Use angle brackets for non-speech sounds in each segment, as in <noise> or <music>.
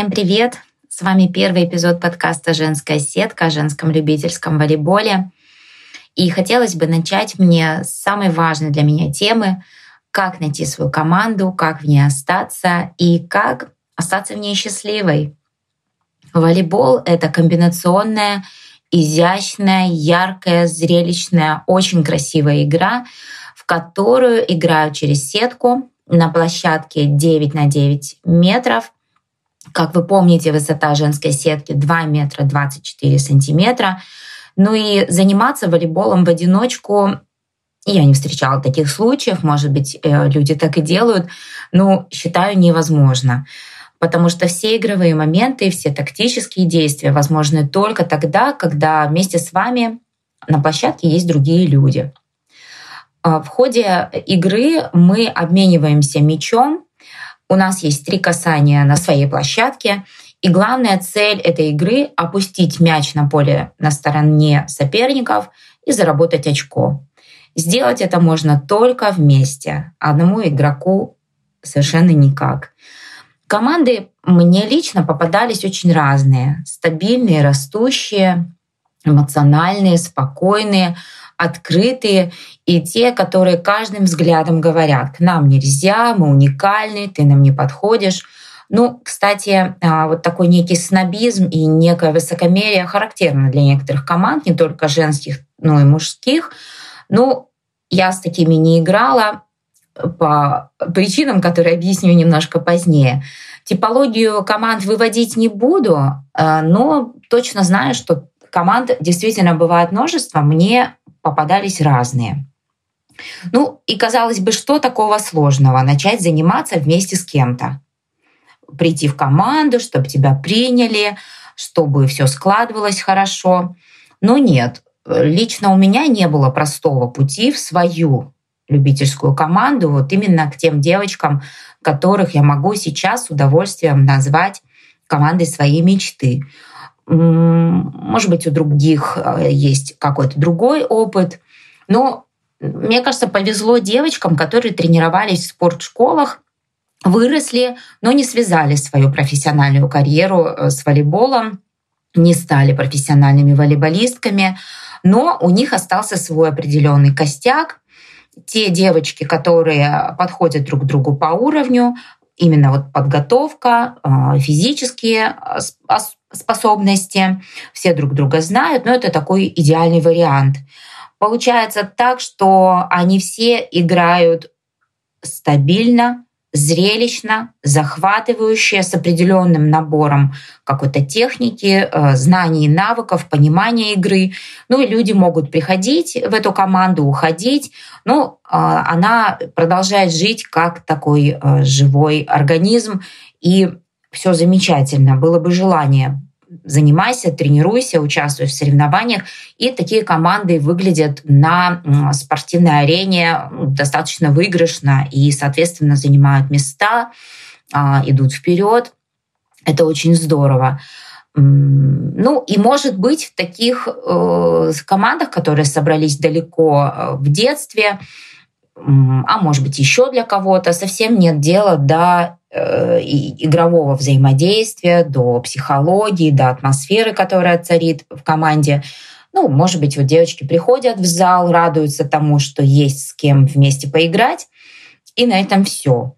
Всем привет! С вами первый эпизод подкаста «Женская сетка» о женском любительском волейболе. И хотелось бы начать мне с самой важной для меня темы как найти свою команду, как в ней остаться и как остаться в ней счастливой. Волейбол — это комбинационная, изящная, яркая, зрелищная, очень красивая игра, в которую играют через сетку на площадке 9 на 9 метров. Как вы помните, высота женской сетки 2 метра 24 сантиметра. Ну и заниматься волейболом в одиночку я не встречала таких случаев, может быть, э, люди так и делают, но считаю невозможно. Потому что все игровые моменты все тактические действия возможны только тогда, когда вместе с вами на площадке есть другие люди. А, в ходе игры мы обмениваемся мячом. У нас есть три касания на своей площадке. И главная цель этой игры — опустить мяч на поле на стороне соперников и заработать очко. Сделать это можно только вместе. Одному игроку совершенно никак. Команды мне лично попадались очень разные. Стабильные, растущие, эмоциональные, спокойные, открытые и те, которые каждым взглядом говорят, к нам нельзя, мы уникальны, ты нам не подходишь. Ну, кстати, а, вот такой некий снобизм и некое высокомерие характерно для некоторых команд, не только женских, но и мужских. Ну, я с такими не играла по причинам, которые объясню немножко позднее. Типологию команд выводить не буду, а, но точно знаю, что команд действительно бывает множество, мне попадались разные. Ну и казалось бы, что такого сложного начать заниматься вместе с кем-то? Прийти в команду, чтобы тебя приняли, чтобы все складывалось хорошо. Но нет, лично у меня не было простого пути в свою любительскую команду, вот именно к тем девочкам, которых я могу сейчас с удовольствием назвать командой своей мечты. Может быть, у других э, есть какой-то другой опыт, но мне кажется, повезло девочкам, которые тренировались в спортшколах, выросли, но не связали свою профессиональную карьеру э, с волейболом, не стали профессиональными волейболистками, но у них остался свой определенный костяк. Те девочки, которые подходят друг другу по уровню, именно вот подготовка, э, физические способности, все друг друга знают, но это такой идеальный вариант. Получается так, что они все играют стабильно, зрелищно, захватывающе, с определенным набором какой-то техники, э, знаний, навыков, понимания игры. Ну и люди могут приходить в эту команду, уходить, но э, она продолжает жить как такой э, живой организм, и все замечательно. Было бы желание занимайся, тренируйся, участвуй в соревнованиях. И такие команды выглядят на спортивной арене достаточно выигрышно и, соответственно, занимают места, а, идут вперед. Это очень здорово. Ну и может быть в таких э, командах, которые собрались далеко э, в детстве, а может быть еще для кого-то, совсем нет дела до игрового взаимодействия, до психологии, до атмосферы, которая царит в команде. Ну, может быть, вот девочки приходят в зал, радуются тому, что есть с кем вместе поиграть, и на этом все.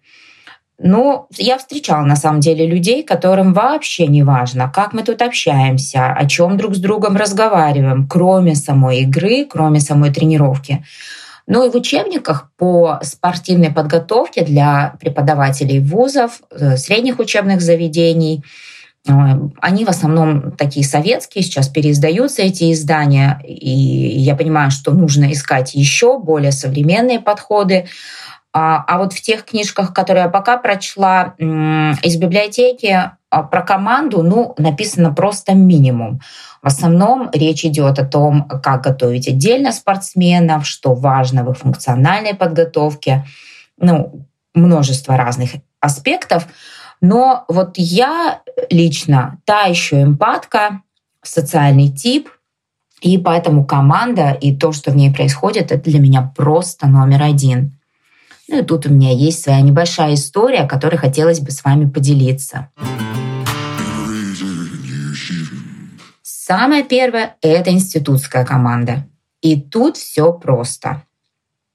Но я встречала на самом деле людей, которым вообще не важно, как мы тут общаемся, о чем друг с другом разговариваем, кроме самой игры, кроме самой тренировки. Ну и в учебниках по спортивной подготовке для преподавателей вузов, э, средних учебных заведений, э, они в основном такие советские, сейчас переиздаются эти издания, и я понимаю, что нужно искать еще более современные подходы. А, а вот в тех книжках, которые я пока прочла из библиотеки, а, про команду, ну, написано просто минимум. В основном речь идет о том, как готовить отдельно спортсменов, что важно в их функциональной подготовке, ну, множество разных аспектов. Но вот я лично та еще эмпатка, социальный тип, и поэтому команда и то, что в ней происходит, это для меня просто номер один. Ну и тут у меня есть своя небольшая история, которой хотелось бы с вами поделиться. Самое первое – это институтская команда. И тут все просто.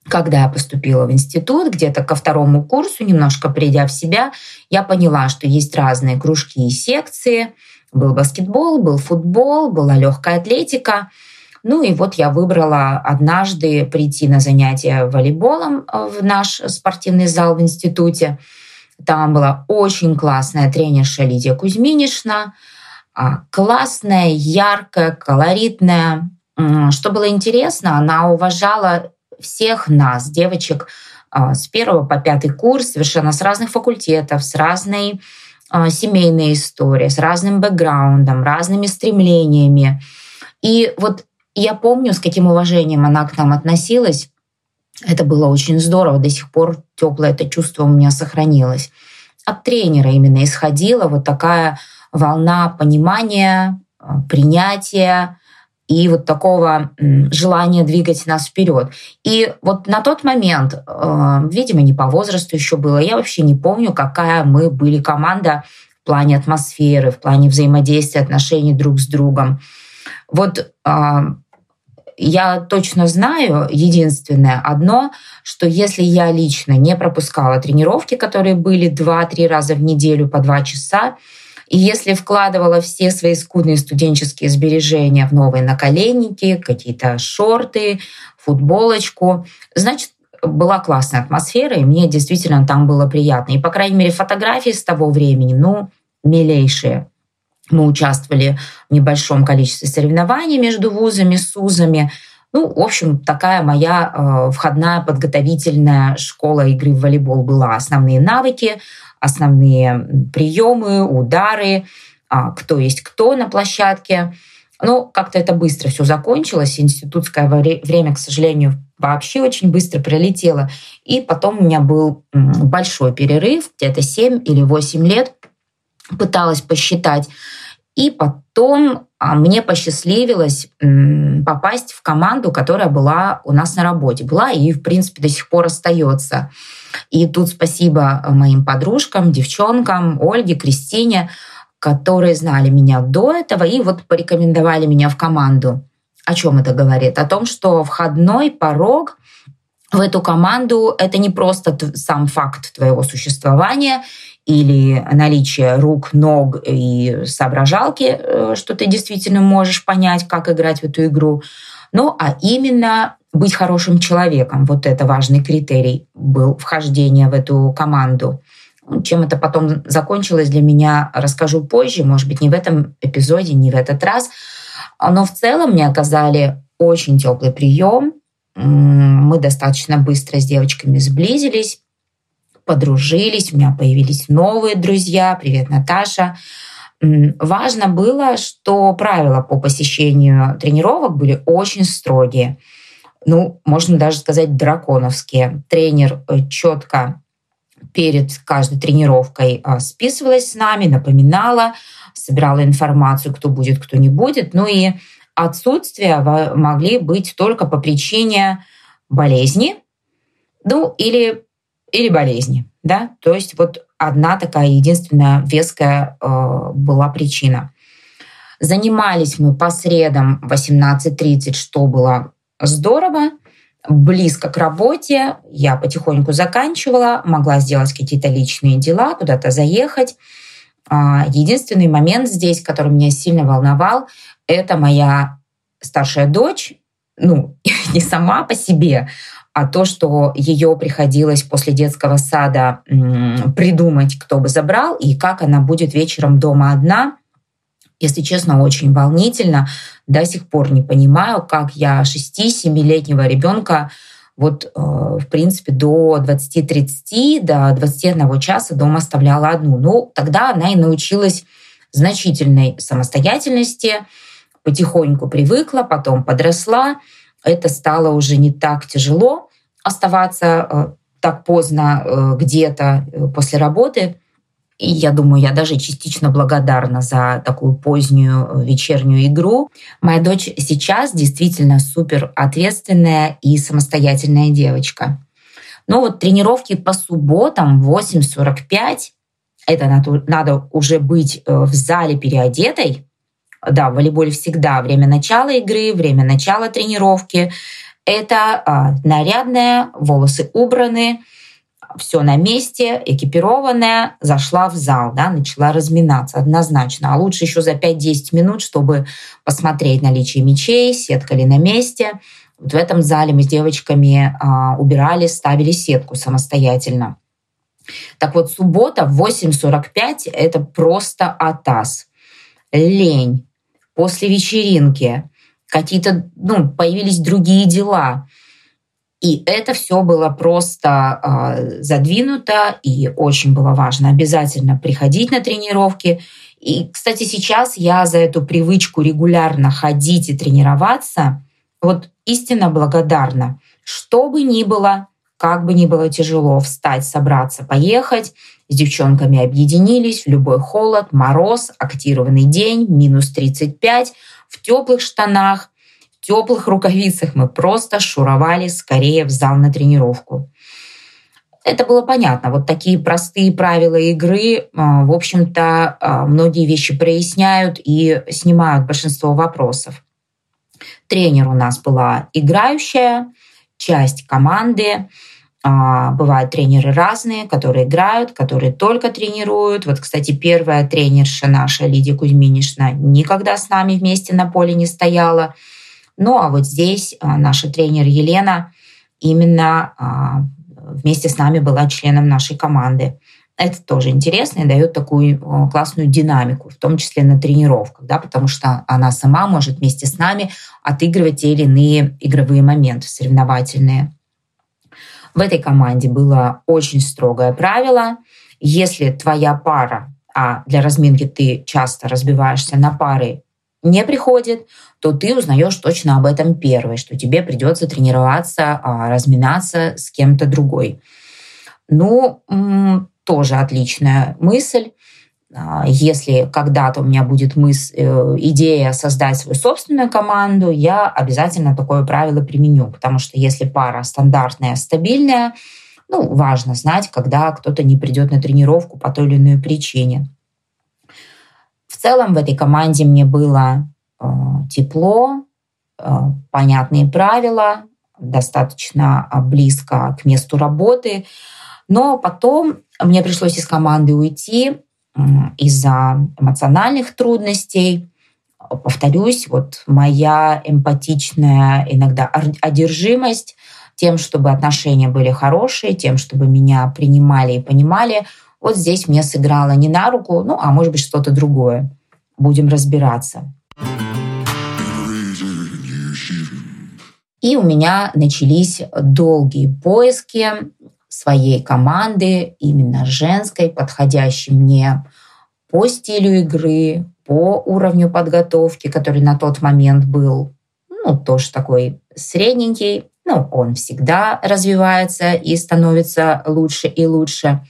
Когда я поступила в институт, где-то ко второму курсу, немножко придя в себя, я поняла, что есть разные кружки и секции. Был баскетбол, был футбол, была легкая атлетика – ну и вот я выбрала однажды прийти на занятия волейболом э, в наш спортивный зал в институте. Там была очень классная тренерша Лидия Кузьминишна, а, классная, яркая, колоритная. Что было интересно, она уважала всех нас, девочек, а, с первого по пятый курс, совершенно с разных факультетов, с разной а, семейной историей, с разным бэкграундом, разными стремлениями. И вот я помню, с каким уважением она к нам относилась. Это было очень здорово. До сих пор теплое это чувство у меня сохранилось. От тренера именно исходила вот такая волна понимания, а, принятия, и вот такого желания двигать нас вперед. И вот на тот момент, э, видимо, не по возрасту еще было, я вообще не помню, какая мы были команда в плане атмосферы, в плане взаимодействия, отношений друг с другом. Вот а, я точно знаю единственное одно, что если я лично не пропускала тренировки, которые были 2-3 раза в неделю по 2 часа, и если вкладывала все свои скудные студенческие сбережения в новые наколенники, какие-то шорты, футболочку, значит, была классная атмосфера, и мне действительно там было приятно. И, по крайней мере, фотографии с того времени, ну, милейшие. Мы участвовали в небольшом количестве соревнований между вузами, СУЗами. Ну, в общем, такая моя э, входная подготовительная школа игры в волейбол была. Основные навыки, основные приемы, удары, а, кто есть кто на площадке. Но как-то это быстро все закончилось. Институтское время, к сожалению, вообще очень быстро пролетело. И потом у меня был большой перерыв, где-то 7 или 8 лет. Пыталась посчитать. И потом а, мне посчастливилось попасть в команду, которая была у нас на работе. Была и, в принципе, до сих пор остается. И тут спасибо моим подружкам, девчонкам, Ольге, Кристине, которые знали меня до этого и вот порекомендовали меня в команду. О чем это говорит? О том, что входной порог в эту команду это не просто сам факт твоего существования или наличие рук, ног и соображалки, э, что ты действительно можешь понять, как играть в эту игру, ну а именно быть хорошим человеком. Вот это важный критерий был вхождения в эту команду. Чем это потом закончилось для меня, расскажу позже, может быть, не в этом эпизоде, не в этот раз. Но в целом мне оказали очень теплый прием. Мы достаточно быстро с девочками сблизились, подружились, у меня появились новые друзья. Привет, Наташа. Важно было, что правила по посещению тренировок были очень строгие ну, можно даже сказать, драконовские. Тренер э, четко перед каждой тренировкой а, списывалась с нами, напоминала, собирала информацию, кто будет, кто не будет. Ну и отсутствия могли быть только по причине болезни, ну или, или болезни. Да? То есть вот одна такая единственная веская э, была причина. Занимались мы по средам 18.30, что было здорово, близко к работе, я потихоньку заканчивала, могла сделать какие-то личные дела, куда-то заехать. А, единственный момент здесь, который меня сильно волновал, это моя старшая дочь, ну, <laughs> не сама по себе, а то, что ее приходилось после детского сада придумать, кто бы забрал, и как она будет вечером дома одна – если честно, очень волнительно. До сих пор не понимаю, как я 6-7-летнего ребенка вот, э, в принципе, до 20-30, до 21 часа дома оставляла одну. Ну, тогда она и научилась значительной самостоятельности, потихоньку привыкла, потом подросла. Это стало уже не так тяжело оставаться э, так поздно э, где-то после работы. И я думаю, я даже частично благодарна за такую позднюю э, вечернюю игру. Моя дочь сейчас действительно супер ответственная и самостоятельная девочка. Но вот тренировки по субботам в 8.45, это надо, надо уже быть э, в зале переодетой, Да, в волейболе всегда время начала игры, время начала тренировки. Это а, нарядная, волосы убраны, все на месте, экипированная, зашла в зал, да, начала разминаться однозначно. А лучше еще за 5-10 минут, чтобы посмотреть наличие мячей, сетка ли на месте. Вот в этом зале мы с девочками а, убирали, ставили сетку самостоятельно. Так вот, суббота в 8.45 – это просто атас. Лень. После вечеринки какие-то, ну, появились другие дела. И это все было просто э, задвинуто, и очень было важно обязательно приходить на тренировки. И, кстати, сейчас я за эту привычку регулярно ходить и тренироваться вот истинно благодарна. Что бы ни было, как бы ни было тяжело встать, собраться, поехать, с девчонками объединились в любой холод, мороз, актированный день, минус 35, в теплых штанах, в теплых рукавицах мы просто шуровали скорее в зал на тренировку. Это было понятно. Вот такие простые правила игры, а, в общем-то, а, многие вещи проясняют и снимают большинство вопросов. Тренер у нас была играющая, часть команды. А, бывают тренеры разные, которые играют, которые только тренируют. Вот, кстати, первая тренерша наша, Лидия Кузьминишна, никогда с нами вместе на поле не стояла. Ну а вот здесь а, наша тренер Елена именно а, вместе с нами была членом нашей команды. Это тоже интересно и дает такую классную динамику, в том числе на тренировках, да, потому что она сама может вместе с нами отыгрывать те или иные игровые моменты соревновательные. В этой команде было очень строгое правило. Если твоя пара, а для разминки ты часто разбиваешься на пары, не приходит, то ты узнаешь точно об этом первой, что тебе придется тренироваться, а, разминаться с кем-то другой. Ну, тоже отличная мысль. А, если когда-то у меня будет мыс, э, идея создать свою собственную команду, я обязательно такое правило применю, потому что если пара стандартная, стабильная, ну, важно знать, когда кто-то не придет на тренировку по той или иной причине. В целом в этой команде мне было э, тепло, э, понятные правила, достаточно близко к месту работы. Но потом мне пришлось из команды уйти из-за эмоциональных трудностей. Повторюсь, вот моя эмпатичная иногда одержимость тем, чтобы отношения были хорошие, тем, чтобы меня принимали и понимали, вот здесь мне сыграло не на руку, ну, а может быть что-то другое. Будем разбираться. И у меня начались долгие поиски своей команды, именно женской, подходящей мне по стилю игры, по уровню подготовки, который на тот момент был, ну, тоже такой средненький, ну, он всегда развивается и становится лучше и лучше.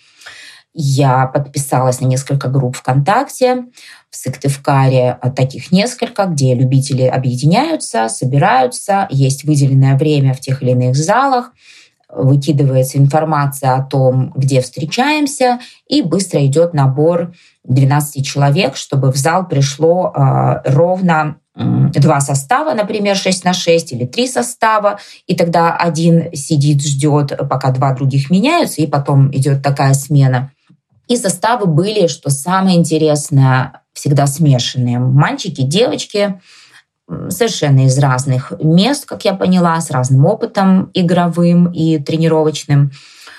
Я подписалась на несколько групп ВКонтакте, в Сыктывкаре таких несколько, где любители объединяются, собираются, есть выделенное время в тех или иных залах – выкидывается информация о том, где встречаемся, и быстро идет набор 12 человек, чтобы в зал пришло э, ровно два состава, например, 6 на 6 или три состава, и тогда один сидит, ждет, пока два других меняются, и потом идет такая смена. И составы были, что самое интересное, всегда смешанные. Мальчики, девочки, совершенно из разных мест, как я поняла, с разным опытом игровым и тренировочным.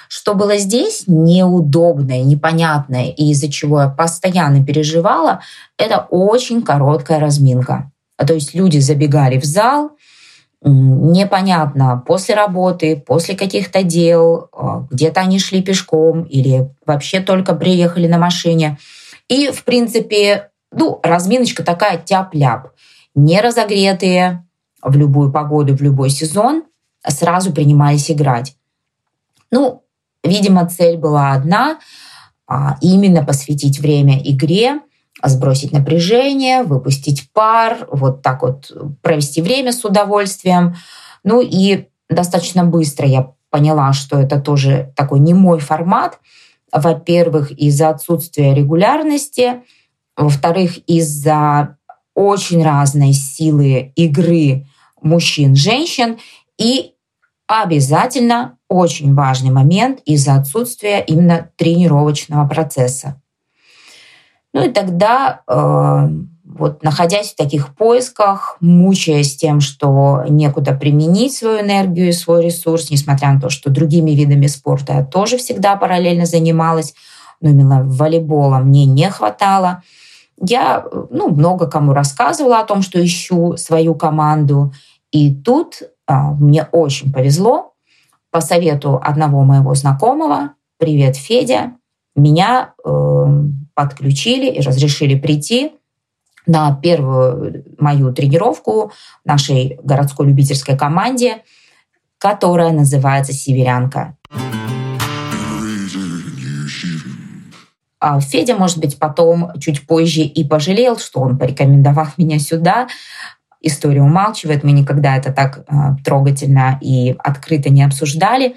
Что было здесь неудобное, непонятное, и из-за чего я постоянно переживала, это очень короткая разминка. То есть люди забегали в зал, непонятно, после работы, после каких-то дел, а, где-то они шли пешком или вообще только приехали на машине. И, в принципе, ну, разминочка такая тяп-ляп не разогретые в любую погоду, в любой сезон, сразу принимались играть. Ну, видимо, цель была одна а, – именно посвятить время игре, сбросить напряжение, выпустить пар, вот так вот провести время с удовольствием. Ну и достаточно быстро я поняла, что это тоже такой не мой формат. Во-первых, из-за отсутствия регулярности, во-вторых, из-за очень разные силы игры мужчин, женщин. И обязательно очень важный момент из-за отсутствия именно тренировочного процесса. Ну и тогда, э, вот находясь в таких поисках, мучаясь тем, что некуда применить свою энергию и свой ресурс, несмотря на то, что другими видами спорта я тоже всегда параллельно занималась, но именно волейбола мне не хватало. Я ну, много кому рассказывала о том, что ищу свою команду. И тут а, мне очень повезло. По совету одного моего знакомого, привет, Федя, меня э, подключили и разрешили прийти на первую мою тренировку нашей городской любительской команде, которая называется «Северянка». А Федя, может быть, потом чуть позже и пожалел, что он порекомендовал <laughs> меня сюда. История умалчивает, мы никогда это так а, трогательно и открыто не обсуждали,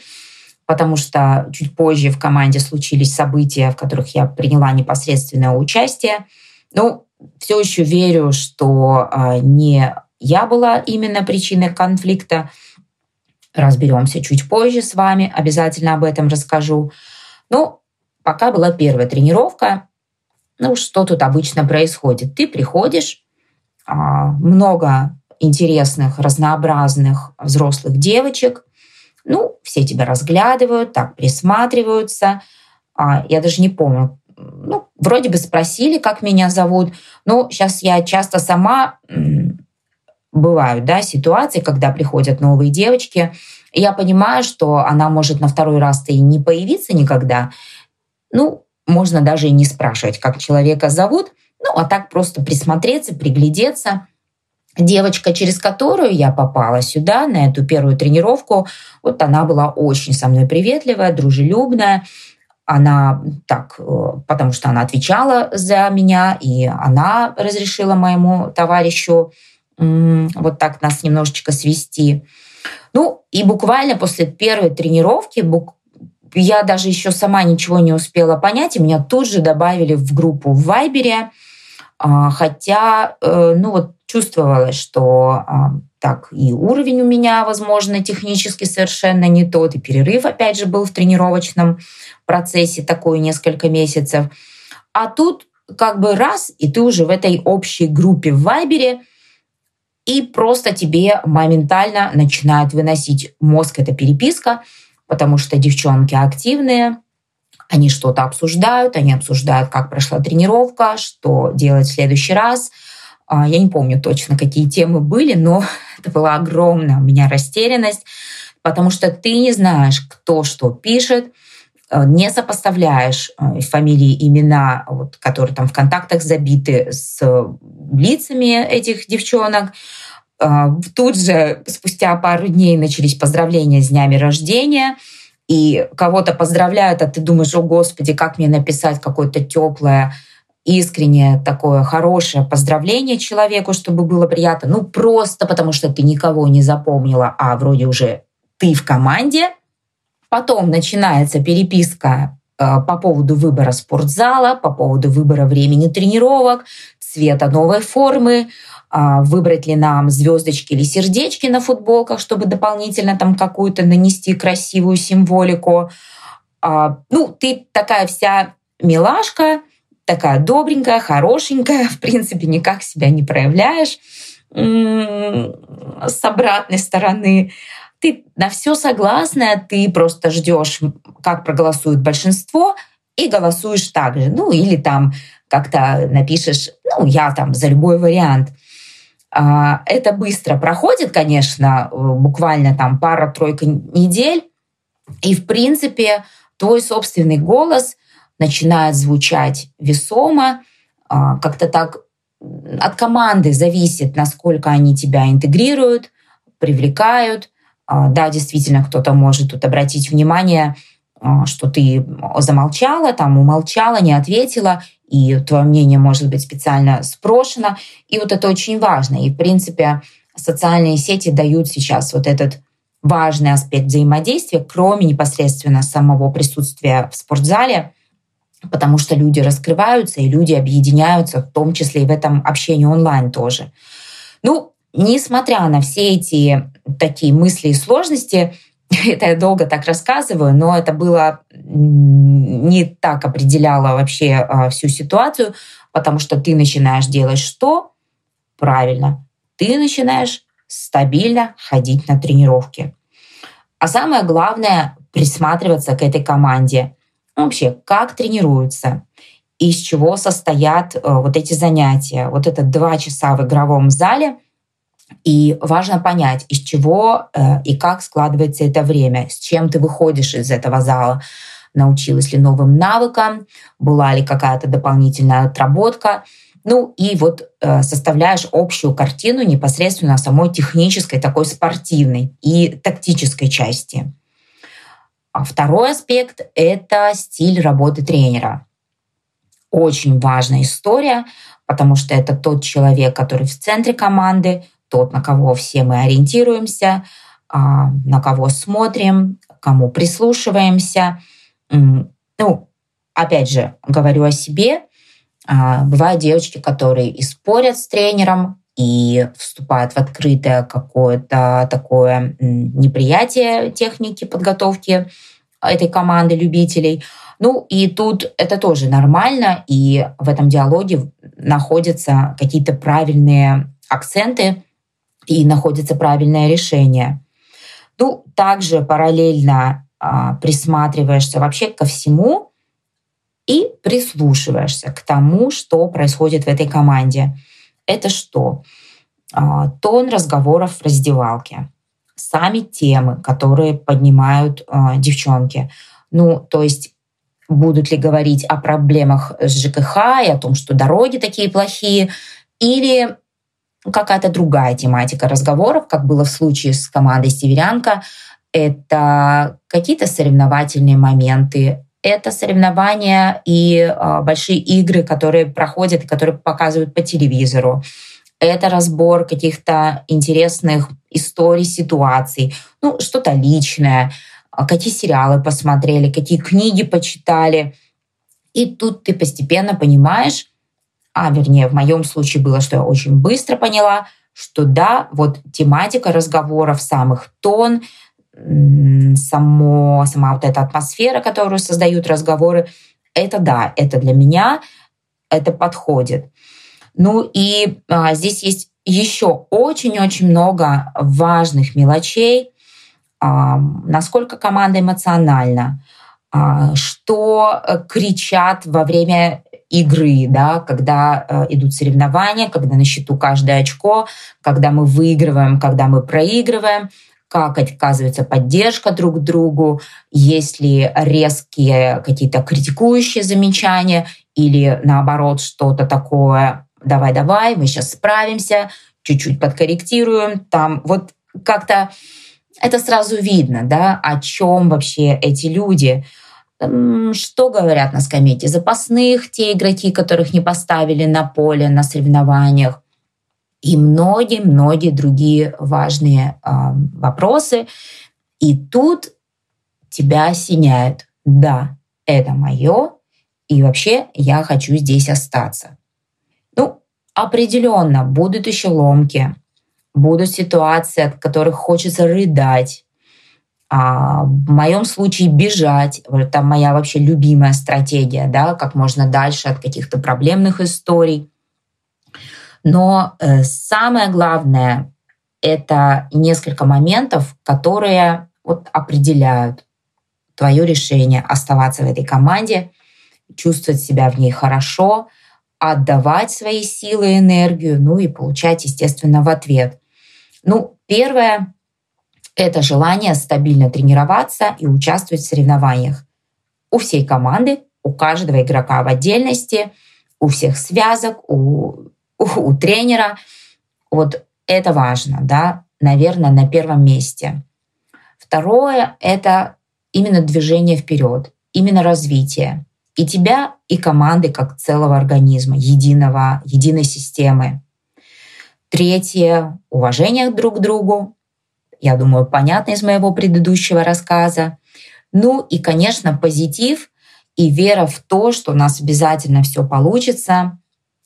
потому что чуть позже в команде случились события, в которых я приняла непосредственное участие. Ну, все еще верю, что а, не я была именно причиной конфликта. Разберемся чуть позже с вами, обязательно об этом расскажу. Ну, пока была первая тренировка, ну, что тут обычно происходит? Ты приходишь, а, много интересных, разнообразных взрослых девочек, ну, все тебя разглядывают, так присматриваются. А, я даже не помню, ну, вроде бы спросили, как меня зовут. Ну, сейчас я часто сама бывают, да, ситуации, когда приходят новые девочки, я понимаю, что она может на второй раз-то и не появиться никогда, ну, можно даже и не спрашивать, как человека зовут, ну, а так просто присмотреться, приглядеться. Девочка, через которую я попала сюда, на эту первую тренировку, вот она была очень со мной приветливая, дружелюбная. Она так, э, потому что она отвечала за меня, и она разрешила моему товарищу вот так нас немножечко свести. Ну, и буквально после первой тренировки, я даже еще сама ничего не успела понять, и меня тут же добавили в группу в Вайбере, а, хотя, э, ну вот чувствовалось, что а, так и уровень у меня, возможно, технически совершенно не тот, и перерыв, опять же, был в тренировочном процессе такой несколько месяцев. А тут как бы раз, и ты уже в этой общей группе в Вайбере, и просто тебе моментально начинает выносить мозг эта переписка – потому что девчонки активные, они что-то обсуждают, они обсуждают, как прошла тренировка, что делать в следующий раз. А, я не помню точно, какие темы были, но <laughs> это была огромная у меня растерянность, потому что ты не знаешь, кто что пишет, э, не сопоставляешь э, фамилии, имена, вот, которые там в контактах забиты с лицами этих девчонок. А, тут же спустя пару дней начались поздравления с днями рождения, и кого-то поздравляют, а ты думаешь, о господи, как мне написать какое-то теплое, искреннее такое хорошее поздравление человеку, чтобы было приятно. Ну, просто потому что ты никого не запомнила, а вроде уже ты в команде. Потом начинается переписка э, по поводу выбора спортзала, по поводу выбора времени тренировок, цвета новой формы, а, выбрать ли нам звездочки или сердечки на футболках, чтобы дополнительно там какую-то нанести красивую символику. А, ну, ты такая вся милашка, такая добренькая, хорошенькая, <laughs> в принципе, никак себя не проявляешь с обратной стороны. Ты на все согласна, ты просто ждешь, как проголосует большинство, и голосуешь так же. Ну, или там как-то напишешь, ну, я там за любой вариант. А, это быстро проходит, конечно, э, буквально там пара-тройка недель, и, в принципе, твой собственный голос начинает звучать весомо, а, как-то так от команды зависит, насколько они тебя интегрируют, привлекают. А, да, действительно, кто-то может тут обратить внимание, что ты замолчала, там умолчала, не ответила, и твое мнение может быть специально спрошено. И вот это очень важно. И, в принципе, социальные сети дают сейчас вот этот важный аспект взаимодействия, кроме непосредственно самого присутствия в спортзале. потому что люди раскрываются и люди объединяются, в том числе и в этом общении онлайн тоже. Ну, несмотря на все эти такие мысли и сложности, <laughs> это я долго так рассказываю, но это было не так определяло вообще а, всю ситуацию, потому что ты начинаешь делать что? Правильно, ты начинаешь стабильно ходить на тренировки. А самое главное — присматриваться к этой команде. Вообще, как тренируются, из чего состоят э, вот эти занятия. Вот это два часа в игровом зале — и важно понять, из чего э, и как складывается это время, с чем ты выходишь из этого зала. Научилась ли новым навыкам, была ли какая-то дополнительная отработка. Ну и вот э, составляешь общую картину непосредственно самой технической, такой спортивной и тактической части. А второй аспект — это стиль работы тренера. Очень важная история, потому что это тот человек, который в центре команды, тот, на кого все мы ориентируемся, а, на кого смотрим, кому прислушиваемся. Ну, опять же, говорю о себе. А, бывают девочки, которые и спорят с тренером, и вступают в открытое какое-то такое неприятие техники подготовки этой команды любителей. Ну и тут это тоже нормально, и в этом диалоге находятся какие-то правильные акценты, и находится правильное решение. Ну, также параллельно а, присматриваешься вообще ко всему и прислушиваешься к тому, что происходит в этой команде. Это что? А, тон разговоров в раздевалке, сами темы, которые поднимают а, девчонки. Ну, то есть будут ли говорить о проблемах с ЖКХ и о том, что дороги такие плохие, или какая-то другая тематика разговоров, как было в случае с командой «Северянка». Это какие-то соревновательные моменты, это соревнования и э, большие игры, которые проходят и которые показывают по телевизору. Это разбор каких-то интересных историй, ситуаций, ну, что-то личное, а какие сериалы посмотрели, какие книги почитали. И тут ты постепенно понимаешь, а вернее в моем случае было, что я очень быстро поняла, что да, вот тематика разговоров, самых тон, само, сама вот эта атмосфера, которую создают разговоры, это да, это для меня, это подходит. Ну и а, здесь есть еще очень-очень много важных мелочей, а, насколько команда эмоциональна, а, что кричат во время игры, да, когда э, идут соревнования, когда на счету каждое очко, когда мы выигрываем, когда мы проигрываем, как оказывается поддержка друг другу, есть ли резкие какие-то критикующие замечания или наоборот что-то такое «давай-давай, мы сейчас справимся», чуть-чуть подкорректируем, там вот как-то это сразу видно, да, о чем вообще эти люди – что говорят на скамейке запасных, те игроки, которых не поставили на поле на соревнованиях, и многие-многие другие важные э, вопросы. И тут тебя осеняют. Да, это мое, и вообще я хочу здесь остаться. Ну, определенно будут еще ломки, будут ситуации, от которых хочется рыдать, а в моем случае бежать, это моя вообще любимая стратегия, да, как можно дальше от каких-то проблемных историй. Но э, самое главное — это несколько моментов, которые вот определяют твое решение оставаться в этой команде, чувствовать себя в ней хорошо, отдавать свои силы и энергию, ну и получать, естественно, в ответ. Ну, первое это желание стабильно тренироваться и участвовать в соревнованиях. У всей команды, у каждого игрока в отдельности, у всех связок, у, у, у тренера. Вот это важно, да, наверное, на первом месте. Второе — это именно движение вперед, именно развитие. И тебя, и команды как целого организма, единого, единой системы. Третье — уважение друг к другу, я думаю, понятно из моего предыдущего рассказа. Ну и, конечно, позитив и вера в то, что у нас обязательно все получится,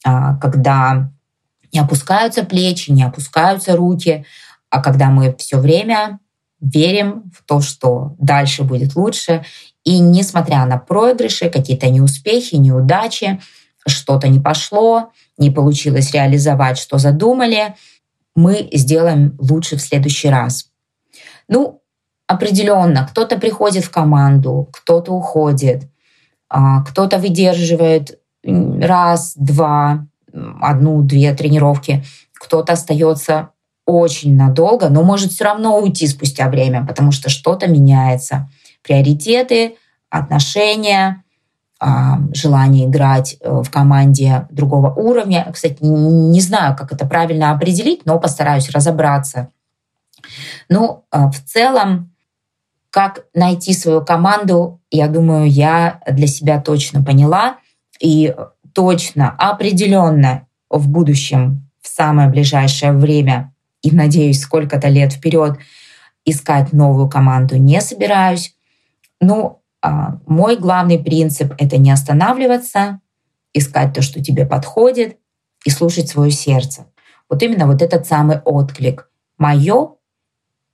а, когда не опускаются плечи, не опускаются руки, а когда мы все время верим в то, что дальше будет лучше. И несмотря на проигрыши, какие-то неуспехи, неудачи, что-то не пошло, не получилось реализовать, что задумали, мы сделаем лучше в следующий раз. Ну, определенно, кто-то приходит в команду, кто-то уходит, а, кто-то выдерживает раз, два, одну, две тренировки, кто-то остается очень надолго, но может все равно уйти спустя время, потому что что-то меняется. Приоритеты, отношения, желание играть э, в команде другого уровня. Кстати, не знаю, как это правильно определить, но постараюсь разобраться. Ну, а, в целом, как найти свою команду, я думаю, я для себя точно поняла. И точно, определенно в будущем, в самое ближайшее время и, надеюсь, сколько-то лет вперед искать новую команду не собираюсь. Ну, а, мой главный принцип — это не останавливаться, искать то, что тебе подходит, и слушать свое сердце. Вот именно вот этот самый отклик. Мое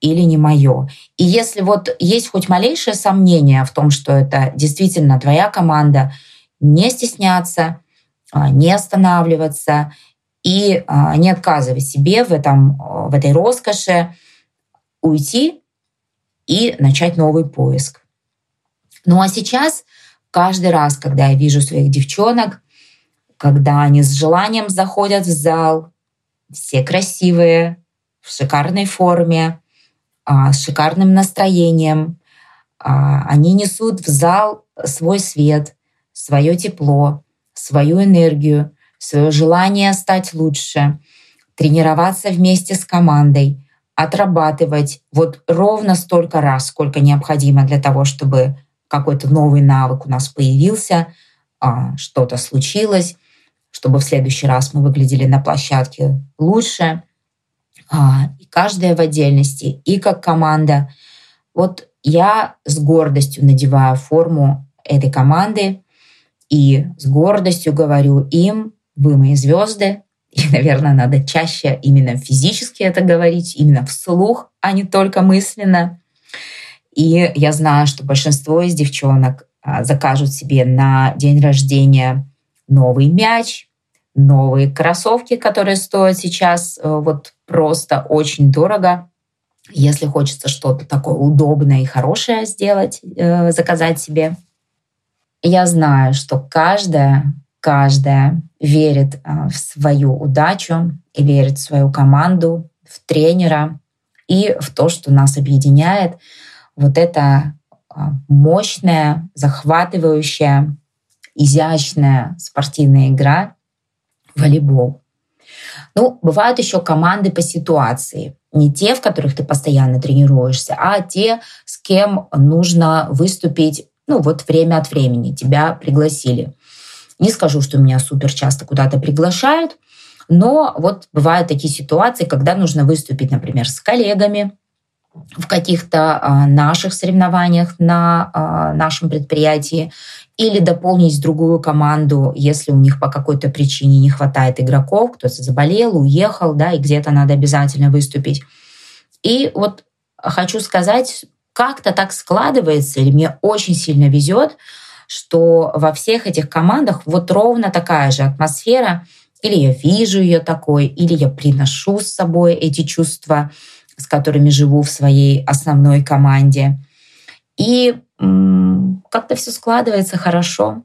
или не мое. И если вот есть хоть малейшее сомнение в том, что это действительно твоя команда, не стесняться, а, не останавливаться и а, не отказывать себе в, этом, в этой роскоши, уйти и начать новый поиск. Ну а сейчас каждый раз, когда я вижу своих девчонок, когда они с желанием заходят в зал, все красивые, в шикарной форме, а, с шикарным настроением, а, они несут в зал свой свет, свое тепло, свою энергию, свое желание стать лучше, тренироваться вместе с командой, отрабатывать вот ровно столько раз, сколько необходимо для того, чтобы какой-то новый навык у нас появился, а, что-то случилось, чтобы в следующий раз мы выглядели на площадке лучше. А, и каждая в отдельности, и как команда. Вот я с гордостью надеваю форму этой команды и с гордостью говорю им, вы мои звезды, и, <laughs> наверное, надо чаще именно физически это говорить, именно вслух, а не только мысленно. И я знаю, что большинство из девчонок а, закажут себе на день рождения новый мяч, новые кроссовки, которые стоят сейчас э, вот просто очень дорого. Если хочется что-то такое удобное и хорошее сделать, э, заказать себе. Я знаю, что каждая, каждая верит э, в свою удачу и верит в свою команду, в тренера и в то, что нас объединяет — вот эта а, мощная, захватывающая, изящная спортивная игра волейбол. Ну, бывают еще команды по ситуации. Не те, в которых ты постоянно тренируешься, а те, с кем нужно выступить, ну вот время от времени. Тебя пригласили. Не скажу, что меня супер часто куда-то приглашают, но вот бывают такие ситуации, когда нужно выступить, например, с коллегами, в каких-то а, наших соревнованиях на а, нашем предприятии или дополнить другую команду, если у них по какой-то причине не хватает игроков, кто-то заболел, уехал, да, и где-то надо обязательно выступить. И вот хочу сказать, как-то так складывается, или мне очень сильно везет, что во всех этих командах вот ровно такая же атмосфера, или я вижу ее такой, или я приношу с собой эти чувства с которыми живу в своей основной команде. И как-то все складывается хорошо.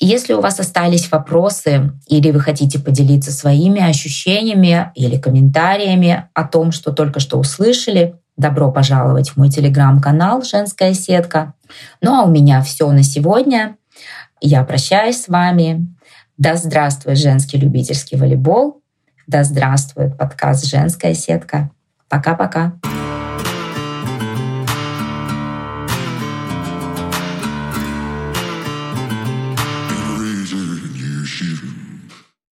Если у вас остались вопросы или вы хотите поделиться своими ощущениями или комментариями о том, что только что услышали, добро пожаловать в мой телеграм-канал «Женская сетка». Ну а у меня все на сегодня. Я прощаюсь с вами. Да здравствует женский любительский волейбол. Да здравствует подкаст «Женская сетка». Пока-пока.